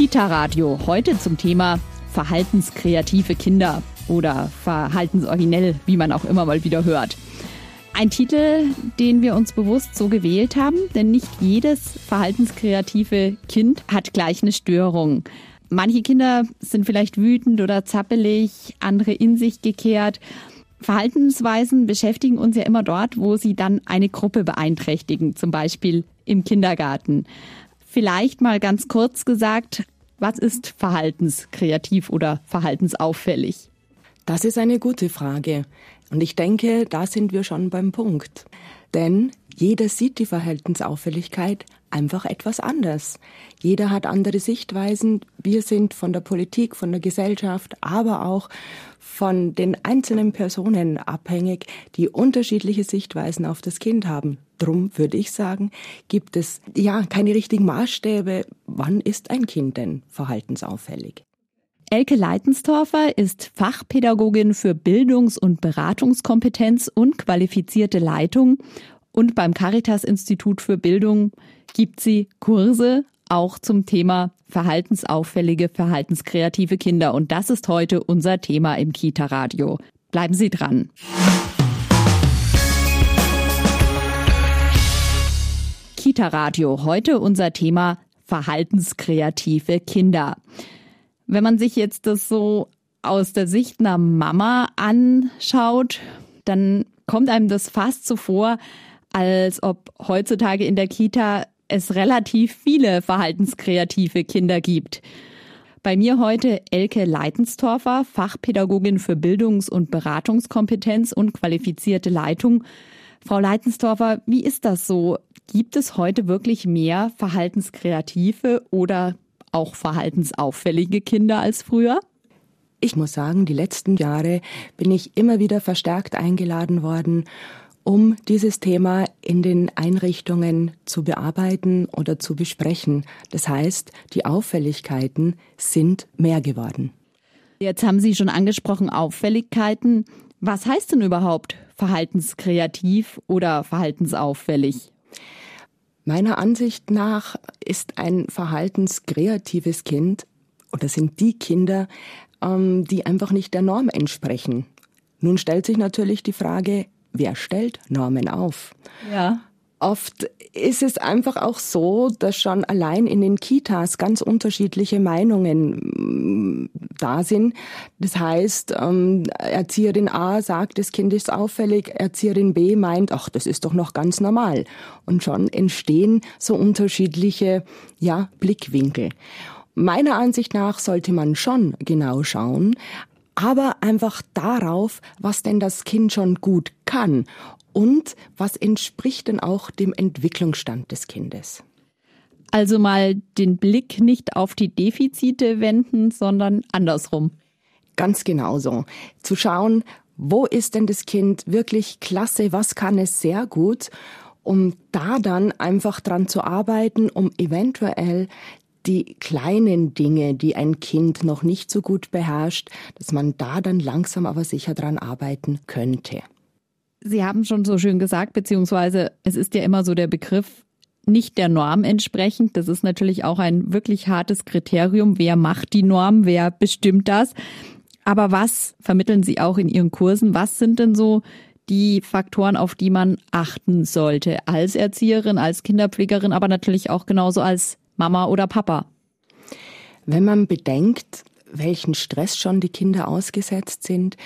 Kita Radio heute zum Thema verhaltenskreative Kinder oder verhaltensoriginell, wie man auch immer mal wieder hört. Ein Titel, den wir uns bewusst so gewählt haben, denn nicht jedes verhaltenskreative Kind hat gleich eine Störung. Manche Kinder sind vielleicht wütend oder zappelig, andere in sich gekehrt. Verhaltensweisen beschäftigen uns ja immer dort, wo sie dann eine Gruppe beeinträchtigen, zum Beispiel im Kindergarten. Vielleicht mal ganz kurz gesagt, was ist verhaltenskreativ oder verhaltensauffällig? Das ist eine gute Frage. Und ich denke, da sind wir schon beim Punkt. Denn jeder sieht die Verhaltensauffälligkeit einfach etwas anders. Jeder hat andere Sichtweisen. Wir sind von der Politik, von der Gesellschaft, aber auch von den einzelnen Personen abhängig, die unterschiedliche Sichtweisen auf das Kind haben. Drum würde ich sagen, gibt es ja keine richtigen Maßstäbe. Wann ist ein Kind denn verhaltensauffällig? Elke Leitenstorfer ist Fachpädagogin für Bildungs- und Beratungskompetenz und qualifizierte Leitung. Und beim Caritas Institut für Bildung gibt sie Kurse auch zum Thema verhaltensauffällige, verhaltenskreative Kinder. Und das ist heute unser Thema im Kita-Radio. Bleiben Sie dran. Kita-Radio. Heute unser Thema verhaltenskreative Kinder. Wenn man sich jetzt das so aus der Sicht einer Mama anschaut, dann kommt einem das fast so vor, als ob heutzutage in der Kita es relativ viele verhaltenskreative Kinder gibt. Bei mir heute Elke Leitenstorfer, Fachpädagogin für Bildungs- und Beratungskompetenz und qualifizierte Leitung. Frau Leitenstorfer, wie ist das so? Gibt es heute wirklich mehr verhaltenskreative oder auch verhaltensauffällige Kinder als früher? Ich muss sagen, die letzten Jahre bin ich immer wieder verstärkt eingeladen worden, um dieses Thema in den Einrichtungen zu bearbeiten oder zu besprechen. Das heißt, die Auffälligkeiten sind mehr geworden. Jetzt haben Sie schon angesprochen, Auffälligkeiten. Was heißt denn überhaupt verhaltenskreativ oder verhaltensauffällig? Meiner Ansicht nach ist ein verhaltenskreatives Kind oder sind die Kinder, ähm, die einfach nicht der Norm entsprechen. Nun stellt sich natürlich die Frage, wer stellt Normen auf? Ja. Oft ist es einfach auch so, dass schon allein in den Kitas ganz unterschiedliche Meinungen mm, da sind. Das heißt, ähm, Erzieherin A sagt, das Kind ist auffällig, Erzieherin B meint, ach, das ist doch noch ganz normal. Und schon entstehen so unterschiedliche, ja, Blickwinkel. Meiner Ansicht nach sollte man schon genau schauen, aber einfach darauf, was denn das Kind schon gut kann und was entspricht denn auch dem Entwicklungsstand des Kindes. Also mal den Blick nicht auf die Defizite wenden, sondern andersrum. Ganz genauso. Zu schauen, wo ist denn das Kind wirklich klasse, was kann es sehr gut, um da dann einfach dran zu arbeiten, um eventuell die kleinen Dinge, die ein Kind noch nicht so gut beherrscht, dass man da dann langsam aber sicher dran arbeiten könnte. Sie haben schon so schön gesagt, beziehungsweise es ist ja immer so der Begriff nicht der Norm entsprechend. Das ist natürlich auch ein wirklich hartes Kriterium. Wer macht die Norm? Wer bestimmt das? Aber was vermitteln Sie auch in Ihren Kursen? Was sind denn so die Faktoren, auf die man achten sollte als Erzieherin, als Kinderpflegerin, aber natürlich auch genauso als Mama oder Papa? Wenn man bedenkt, welchen Stress schon die Kinder ausgesetzt sind,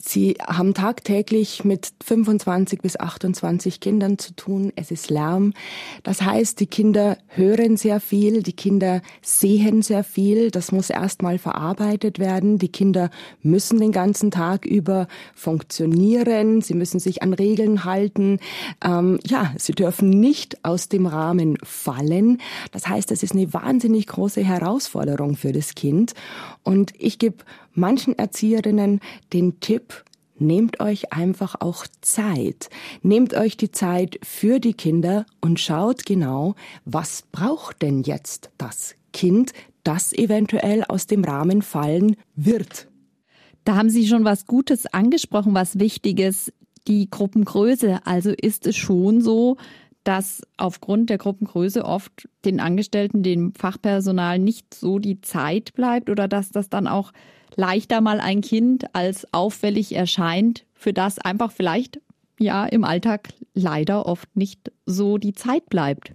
Sie haben tagtäglich mit 25 bis 28 Kindern zu tun. Es ist Lärm. Das heißt, die Kinder hören sehr viel, die Kinder sehen sehr viel. Das muss erstmal verarbeitet werden. Die Kinder müssen den ganzen Tag über funktionieren. Sie müssen sich an Regeln halten. Ähm, ja, sie dürfen nicht aus dem Rahmen fallen. Das heißt, das ist eine wahnsinnig große Herausforderung für das Kind. Und ich gebe manchen Erzieherinnen den Tipp, nehmt euch einfach auch Zeit. Nehmt euch die Zeit für die Kinder und schaut genau, was braucht denn jetzt das Kind, das eventuell aus dem Rahmen fallen wird. Da haben Sie schon was Gutes angesprochen, was Wichtiges, die Gruppengröße. Also ist es schon so, dass aufgrund der Gruppengröße oft den Angestellten, dem Fachpersonal nicht so die Zeit bleibt oder dass das dann auch leichter mal ein Kind als auffällig erscheint, für das einfach vielleicht ja im Alltag leider oft nicht so die Zeit bleibt.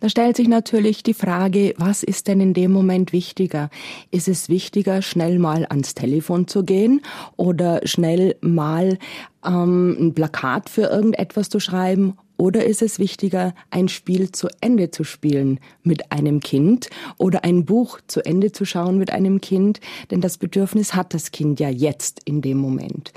Da stellt sich natürlich die Frage, was ist denn in dem Moment wichtiger? Ist es wichtiger, schnell mal ans Telefon zu gehen oder schnell mal ähm, ein Plakat für irgendetwas zu schreiben oder ist es wichtiger, ein Spiel zu Ende zu spielen mit einem Kind oder ein Buch zu Ende zu schauen mit einem Kind? Denn das Bedürfnis hat das Kind ja jetzt in dem Moment.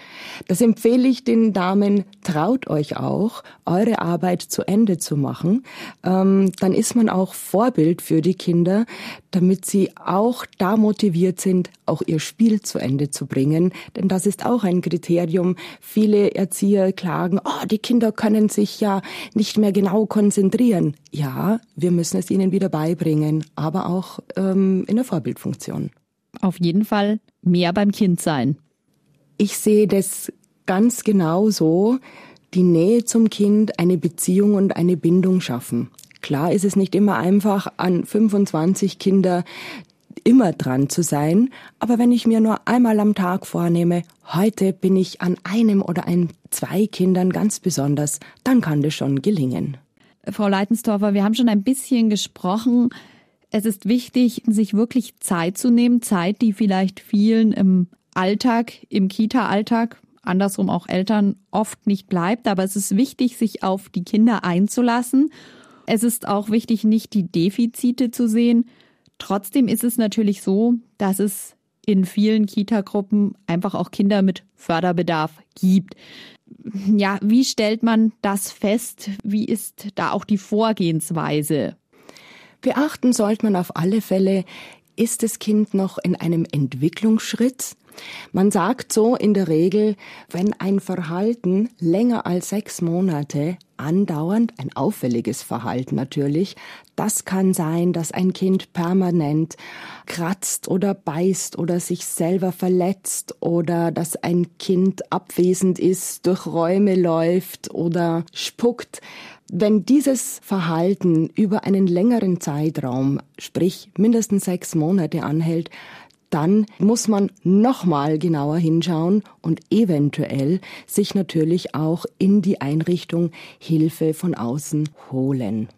Das empfehle ich den Damen, traut euch auch, eure Arbeit zu Ende zu machen. Ähm, dann ist man auch Vorbild für die Kinder, damit sie auch da motiviert sind, auch ihr Spiel zu Ende zu bringen. Denn das ist auch ein Kriterium. Viele Erzieher klagen, oh, die Kinder können sich ja nicht mehr genau konzentrieren. Ja, wir müssen es ihnen wieder beibringen, aber auch ähm, in der Vorbildfunktion. Auf jeden Fall mehr beim Kind sein. Ich sehe das ganz genau so, die Nähe zum Kind, eine Beziehung und eine Bindung schaffen. Klar ist es nicht immer einfach, an 25 Kinder immer dran zu sein, aber wenn ich mir nur einmal am Tag vornehme, heute bin ich an einem oder ein zwei Kindern ganz besonders, dann kann das schon gelingen. Frau Leitensdorfer, wir haben schon ein bisschen gesprochen. Es ist wichtig, sich wirklich Zeit zu nehmen, Zeit, die vielleicht vielen im Alltag, im Kita-Alltag, andersrum auch Eltern oft nicht bleibt. Aber es ist wichtig, sich auf die Kinder einzulassen. Es ist auch wichtig, nicht die Defizite zu sehen, Trotzdem ist es natürlich so, dass es in vielen Kita-Gruppen einfach auch Kinder mit Förderbedarf gibt. Ja, wie stellt man das fest? Wie ist da auch die Vorgehensweise? Beachten sollte man auf alle Fälle, ist das Kind noch in einem Entwicklungsschritt? Man sagt so in der Regel, wenn ein Verhalten länger als sechs Monate andauernd, ein auffälliges Verhalten natürlich, das kann sein, dass ein Kind permanent kratzt oder beißt oder sich selber verletzt oder dass ein Kind abwesend ist, durch Räume läuft oder spuckt. Wenn dieses Verhalten über einen längeren Zeitraum, sprich mindestens sechs Monate anhält, dann muss man nochmal genauer hinschauen und eventuell sich natürlich auch in die Einrichtung Hilfe von außen holen.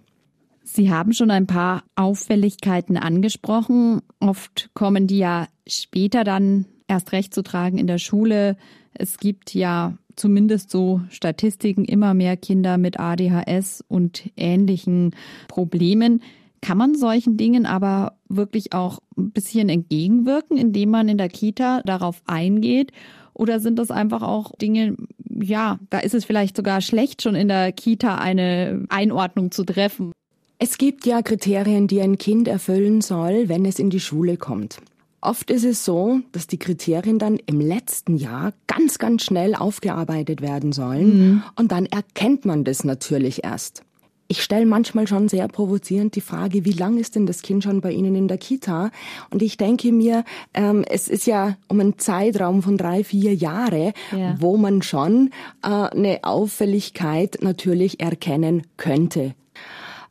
Sie haben schon ein paar Auffälligkeiten angesprochen. Oft kommen die ja später dann erst recht zu tragen in der Schule. Es gibt ja zumindest so Statistiken immer mehr Kinder mit ADHS und ähnlichen Problemen. Kann man solchen Dingen aber wirklich auch ein bisschen entgegenwirken, indem man in der Kita darauf eingeht? Oder sind das einfach auch Dinge, ja, da ist es vielleicht sogar schlecht, schon in der Kita eine Einordnung zu treffen? Es gibt ja Kriterien, die ein Kind erfüllen soll, wenn es in die Schule kommt. Oft ist es so, dass die Kriterien dann im letzten Jahr ganz, ganz schnell aufgearbeitet werden sollen. Mhm. Und dann erkennt man das natürlich erst. Ich stelle manchmal schon sehr provozierend die Frage, wie lang ist denn das Kind schon bei Ihnen in der Kita? Und ich denke mir, ähm, es ist ja um einen Zeitraum von drei, vier Jahre, ja. wo man schon äh, eine Auffälligkeit natürlich erkennen könnte.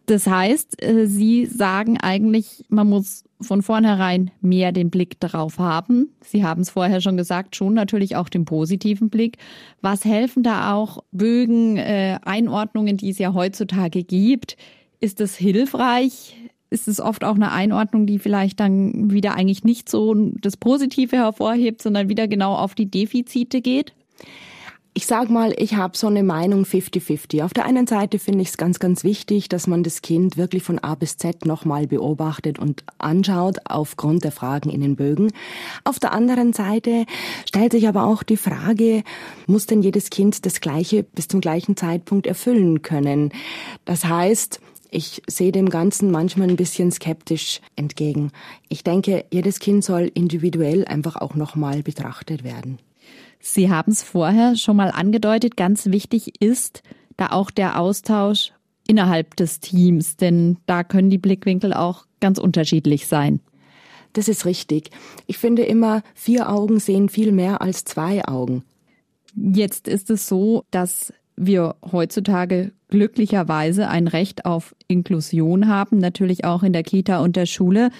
Das heißt, äh, Sie sagen eigentlich, man muss von vornherein mehr den Blick darauf haben. Sie haben es vorher schon gesagt, schon natürlich auch den positiven Blick. Was helfen da auch Bögen, äh, Einordnungen, die es ja heutzutage gibt? Ist es hilfreich? Ist es oft auch eine Einordnung, die vielleicht dann wieder eigentlich nicht so das Positive hervorhebt, sondern wieder genau auf die Defizite geht? Ich sag mal, ich habe so eine Meinung 50-50. Auf der einen Seite finde ich es ganz, ganz wichtig, dass man das Kind wirklich von A bis Z nochmal beobachtet und anschaut aufgrund der Fragen in den Bögen. Auf der anderen Seite stellt sich aber auch die Frage, muss denn jedes Kind das Gleiche bis zum gleichen Zeitpunkt erfüllen können? Das heißt, ich sehe dem Ganzen manchmal ein bisschen skeptisch entgegen. Ich denke, jedes Kind soll individuell einfach auch nochmal betrachtet werden. Sie haben es vorher schon mal angedeutet, ganz wichtig ist da auch der Austausch innerhalb des Teams, denn da können die Blickwinkel auch ganz unterschiedlich sein. Das ist richtig. Ich finde immer, vier Augen sehen viel mehr als zwei Augen. Jetzt ist es so, dass wir heutzutage glücklicherweise ein Recht auf Inklusion haben, natürlich auch in der Kita und der Schule.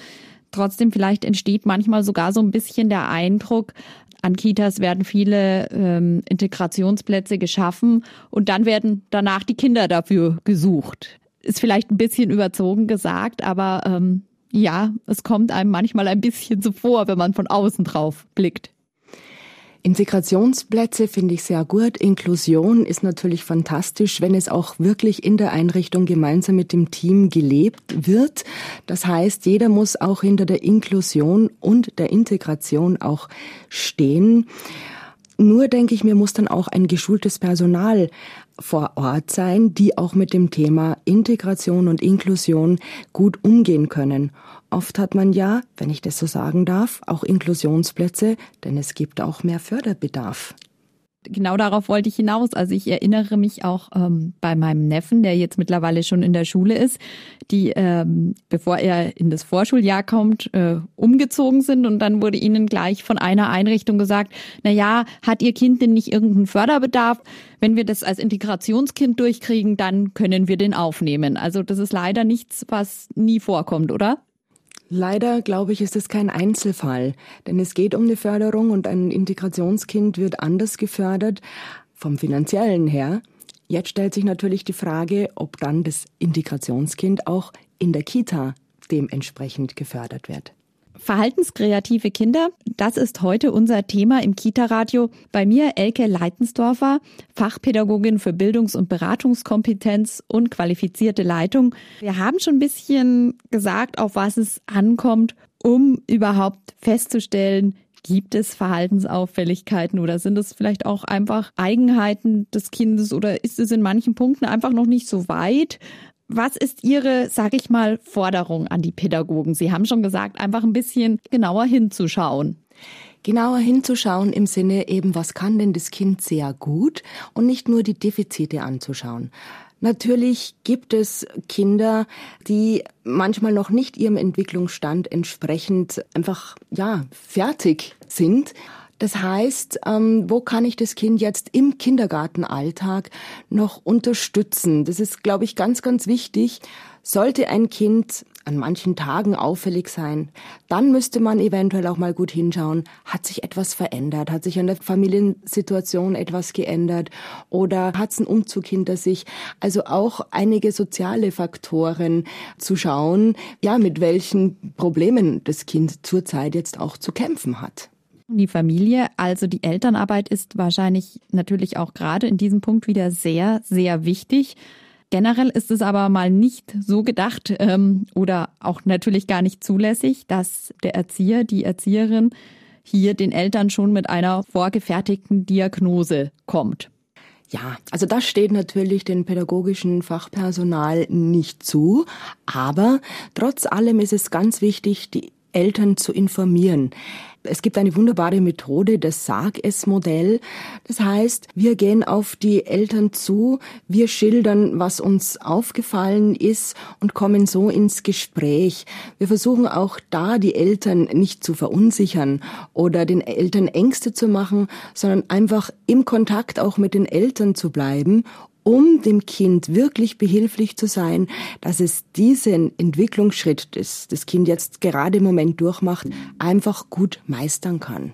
Trotzdem vielleicht entsteht manchmal sogar so ein bisschen der Eindruck, an Kitas werden viele ähm, Integrationsplätze geschaffen und dann werden danach die Kinder dafür gesucht. Ist vielleicht ein bisschen überzogen gesagt, aber ähm, ja, es kommt einem manchmal ein bisschen so vor, wenn man von außen drauf blickt. Integrationsplätze finde ich sehr gut. Inklusion ist natürlich fantastisch, wenn es auch wirklich in der Einrichtung gemeinsam mit dem Team gelebt wird. Das heißt, jeder muss auch hinter der Inklusion und der Integration auch stehen. Nur denke ich mir, muss dann auch ein geschultes Personal vor Ort sein, die auch mit dem Thema Integration und Inklusion gut umgehen können. Oft hat man ja, wenn ich das so sagen darf, auch Inklusionsplätze, denn es gibt auch mehr Förderbedarf genau darauf wollte ich hinaus. Also ich erinnere mich auch ähm, bei meinem Neffen, der jetzt mittlerweile schon in der Schule ist, die, ähm, bevor er in das Vorschuljahr kommt, äh, umgezogen sind und dann wurde ihnen gleich von einer Einrichtung gesagt, na ja, hat ihr Kind denn nicht irgendeinen Förderbedarf? Wenn wir das als Integrationskind durchkriegen, dann können wir den aufnehmen. Also das ist leider nichts, was nie vorkommt, oder? Leider, glaube ich, ist es kein Einzelfall, denn es geht um eine Förderung und ein Integrationskind wird anders gefördert vom finanziellen her. Jetzt stellt sich natürlich die Frage, ob dann das Integrationskind auch in der Kita dementsprechend gefördert wird. Verhaltenskreative Kinder, das ist heute unser Thema im Kita-Radio. Bei mir Elke Leitensdorfer, Fachpädagogin für Bildungs- und Beratungskompetenz und qualifizierte Leitung. Wir haben schon ein bisschen gesagt, auf was es ankommt, um überhaupt festzustellen, Gibt es Verhaltensauffälligkeiten oder sind es vielleicht auch einfach Eigenheiten des Kindes oder ist es in manchen Punkten einfach noch nicht so weit? Was ist Ihre, sage ich mal, Forderung an die Pädagogen? Sie haben schon gesagt, einfach ein bisschen genauer hinzuschauen. Genauer hinzuschauen im Sinne eben, was kann denn das Kind sehr gut und nicht nur die Defizite anzuschauen. Natürlich gibt es Kinder, die manchmal noch nicht ihrem Entwicklungsstand entsprechend einfach, ja, fertig sind. Das heißt, ähm, wo kann ich das Kind jetzt im Kindergartenalltag noch unterstützen? Das ist, glaube ich, ganz, ganz wichtig. Sollte ein Kind an manchen Tagen auffällig sein, dann müsste man eventuell auch mal gut hinschauen, hat sich etwas verändert, hat sich an der Familiensituation etwas geändert oder hat es einen Umzug hinter sich. Also auch einige soziale Faktoren zu schauen, ja, mit welchen Problemen das Kind zurzeit jetzt auch zu kämpfen hat. Die Familie, also die Elternarbeit ist wahrscheinlich natürlich auch gerade in diesem Punkt wieder sehr, sehr wichtig. Generell ist es aber mal nicht so gedacht ähm, oder auch natürlich gar nicht zulässig, dass der Erzieher, die Erzieherin hier den Eltern schon mit einer vorgefertigten Diagnose kommt. Ja, also das steht natürlich dem pädagogischen Fachpersonal nicht zu, aber trotz allem ist es ganz wichtig, die Eltern zu informieren. Es gibt eine wunderbare Methode, das Sag-es-Modell. Das heißt, wir gehen auf die Eltern zu, wir schildern, was uns aufgefallen ist und kommen so ins Gespräch. Wir versuchen auch da die Eltern nicht zu verunsichern oder den Eltern Ängste zu machen, sondern einfach im Kontakt auch mit den Eltern zu bleiben um dem Kind wirklich behilflich zu sein, dass es diesen Entwicklungsschritt, das das Kind jetzt gerade im Moment durchmacht, einfach gut meistern kann.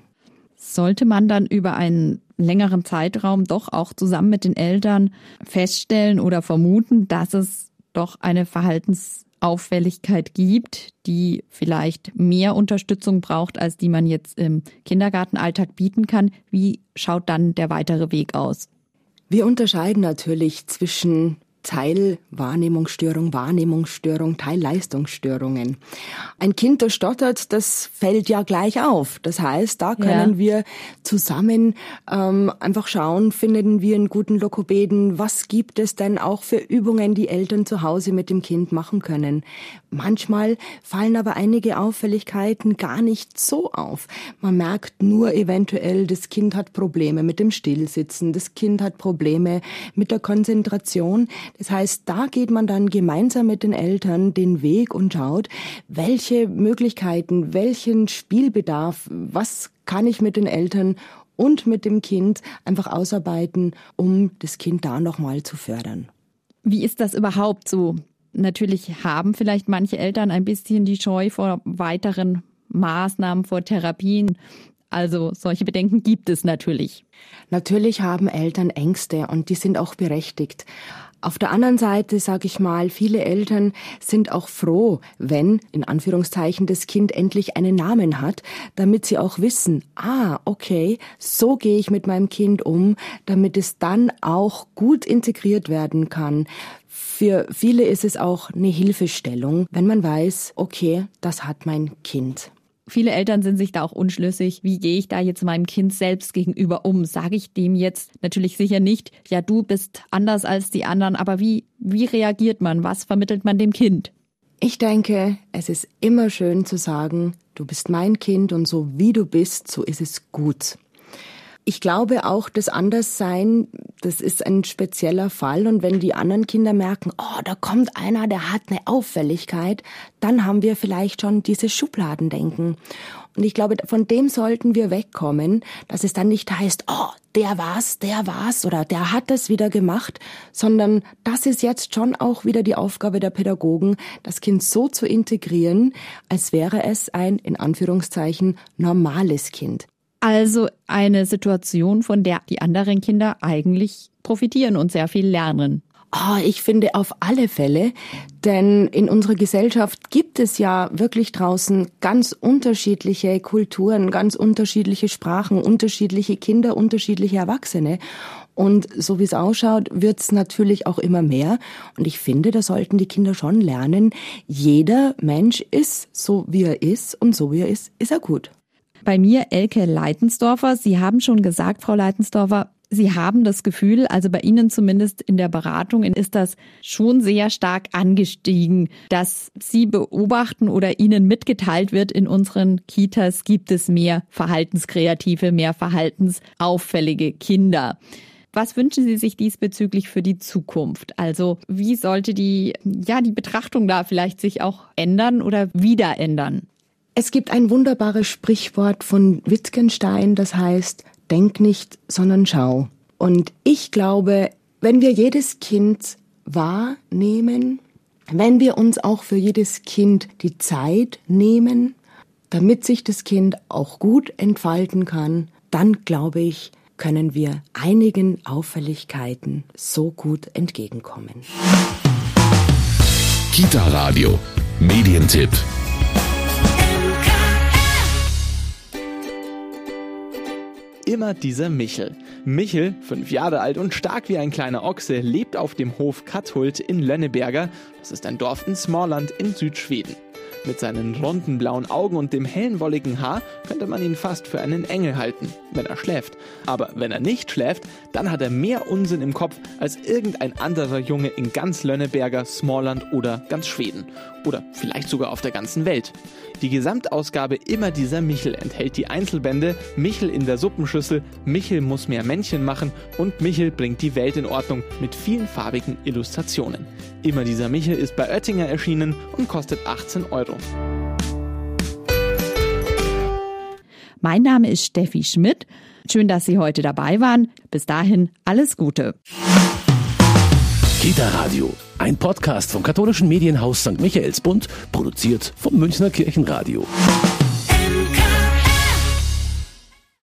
Sollte man dann über einen längeren Zeitraum doch auch zusammen mit den Eltern feststellen oder vermuten, dass es doch eine Verhaltensauffälligkeit gibt, die vielleicht mehr Unterstützung braucht, als die man jetzt im Kindergartenalltag bieten kann. Wie schaut dann der weitere Weg aus? Wir unterscheiden natürlich zwischen Teilwahrnehmungsstörung, Wahrnehmungsstörung, Teilleistungsstörungen. Ein Kind, das stottert, das fällt ja gleich auf. Das heißt, da können ja. wir zusammen ähm, einfach schauen, finden wir einen guten Lokopäden, was gibt es denn auch für Übungen, die Eltern zu Hause mit dem Kind machen können. Manchmal fallen aber einige Auffälligkeiten gar nicht so auf. Man merkt nur eventuell, das Kind hat Probleme mit dem Stillsitzen, das Kind hat Probleme mit der Konzentration. Das heißt, da geht man dann gemeinsam mit den Eltern den Weg und schaut, welche Möglichkeiten, welchen Spielbedarf, was kann ich mit den Eltern und mit dem Kind einfach ausarbeiten, um das Kind da nochmal zu fördern. Wie ist das überhaupt so? Natürlich haben vielleicht manche Eltern ein bisschen die Scheu vor weiteren Maßnahmen, vor Therapien. Also solche Bedenken gibt es natürlich. Natürlich haben Eltern Ängste und die sind auch berechtigt. Auf der anderen Seite sage ich mal, viele Eltern sind auch froh, wenn in Anführungszeichen das Kind endlich einen Namen hat, damit sie auch wissen, ah, okay, so gehe ich mit meinem Kind um, damit es dann auch gut integriert werden kann. Für viele ist es auch eine Hilfestellung, wenn man weiß, okay, das hat mein Kind. Viele Eltern sind sich da auch unschlüssig. Wie gehe ich da jetzt meinem Kind selbst gegenüber um? Sage ich dem jetzt natürlich sicher nicht, ja, du bist anders als die anderen, aber wie, wie reagiert man? Was vermittelt man dem Kind? Ich denke, es ist immer schön zu sagen, du bist mein Kind und so wie du bist, so ist es gut. Ich glaube auch, das Anderssein, das ist ein spezieller Fall. Und wenn die anderen Kinder merken, oh, da kommt einer, der hat eine Auffälligkeit, dann haben wir vielleicht schon dieses Schubladendenken. Und ich glaube, von dem sollten wir wegkommen, dass es dann nicht heißt, oh, der war's, der war's oder der hat das wieder gemacht, sondern das ist jetzt schon auch wieder die Aufgabe der Pädagogen, das Kind so zu integrieren, als wäre es ein, in Anführungszeichen, normales Kind. Also eine Situation, von der die anderen Kinder eigentlich profitieren und sehr viel lernen. Oh, ich finde auf alle Fälle, denn in unserer Gesellschaft gibt es ja wirklich draußen ganz unterschiedliche Kulturen, ganz unterschiedliche Sprachen, unterschiedliche Kinder, unterschiedliche Erwachsene. Und so wie es ausschaut, wird es natürlich auch immer mehr. Und ich finde, da sollten die Kinder schon lernen, jeder Mensch ist so, wie er ist und so wie er ist, ist er gut bei mir Elke Leitensdorfer. Sie haben schon gesagt, Frau Leitensdorfer, Sie haben das Gefühl, also bei Ihnen zumindest in der Beratung ist das schon sehr stark angestiegen, dass Sie beobachten oder Ihnen mitgeteilt wird, in unseren Kitas gibt es mehr verhaltenskreative, mehr verhaltensauffällige Kinder. Was wünschen Sie sich diesbezüglich für die Zukunft? Also wie sollte die, ja, die Betrachtung da vielleicht sich auch ändern oder wieder ändern? Es gibt ein wunderbares Sprichwort von Wittgenstein, das heißt, denk nicht, sondern schau. Und ich glaube, wenn wir jedes Kind wahrnehmen, wenn wir uns auch für jedes Kind die Zeit nehmen, damit sich das Kind auch gut entfalten kann, dann glaube ich, können wir einigen Auffälligkeiten so gut entgegenkommen. Kita Radio, Medientipp. Immer dieser Michel. Michel, fünf Jahre alt und stark wie ein kleiner Ochse, lebt auf dem Hof Katthult in Lönneberger. Das ist ein Dorf in Smallland in Südschweden. Mit seinen runden blauen Augen und dem hellen wolligen Haar könnte man ihn fast für einen Engel halten, wenn er schläft. Aber wenn er nicht schläft, dann hat er mehr Unsinn im Kopf als irgendein anderer Junge in ganz Lönneberger, Smallland oder ganz Schweden. Oder vielleicht sogar auf der ganzen Welt. Die Gesamtausgabe Immer dieser Michel enthält die Einzelbände Michel in der Suppenschüssel, Michel muss mehr Männchen machen und Michel bringt die Welt in Ordnung mit vielen farbigen Illustrationen. Immer dieser Michel ist bei Oettinger erschienen und kostet 18 Euro. Mein Name ist Steffi Schmidt. Schön, dass Sie heute dabei waren. Bis dahin alles Gute. Kita Radio, ein Podcast vom katholischen Medienhaus St. Michaelsbund, produziert vom Münchner Kirchenradio.